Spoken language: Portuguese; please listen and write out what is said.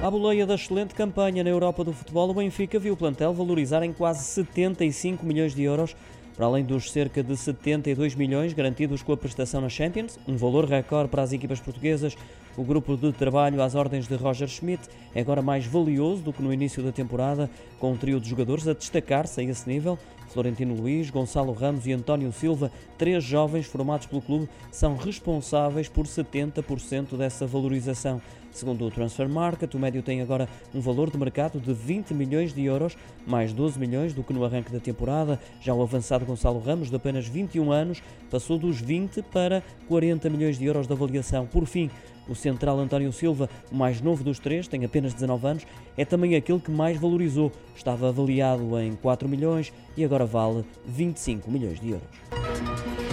À boleia da excelente campanha na Europa do futebol, o Benfica viu o plantel valorizar em quase 75 milhões de euros, para além dos cerca de 72 milhões garantidos com a prestação na Champions, um valor recorde para as equipas portuguesas. O grupo de trabalho às ordens de Roger Schmidt é agora mais valioso do que no início da temporada, com um trio de jogadores a destacar-se a esse nível. Florentino Luiz, Gonçalo Ramos e António Silva, três jovens formados pelo clube, são responsáveis por 70% dessa valorização. Segundo o Transfer Market, o médio tem agora um valor de mercado de 20 milhões de euros, mais 12 milhões do que no arranque da temporada. Já o avançado Gonçalo Ramos, de apenas 21 anos, passou dos 20 para 40 milhões de euros de avaliação. Por fim, o central António Silva, o mais novo dos três, tem apenas 19 anos, é também aquele que mais valorizou. Estava avaliado em 4 milhões e agora vale 25 milhões de euros.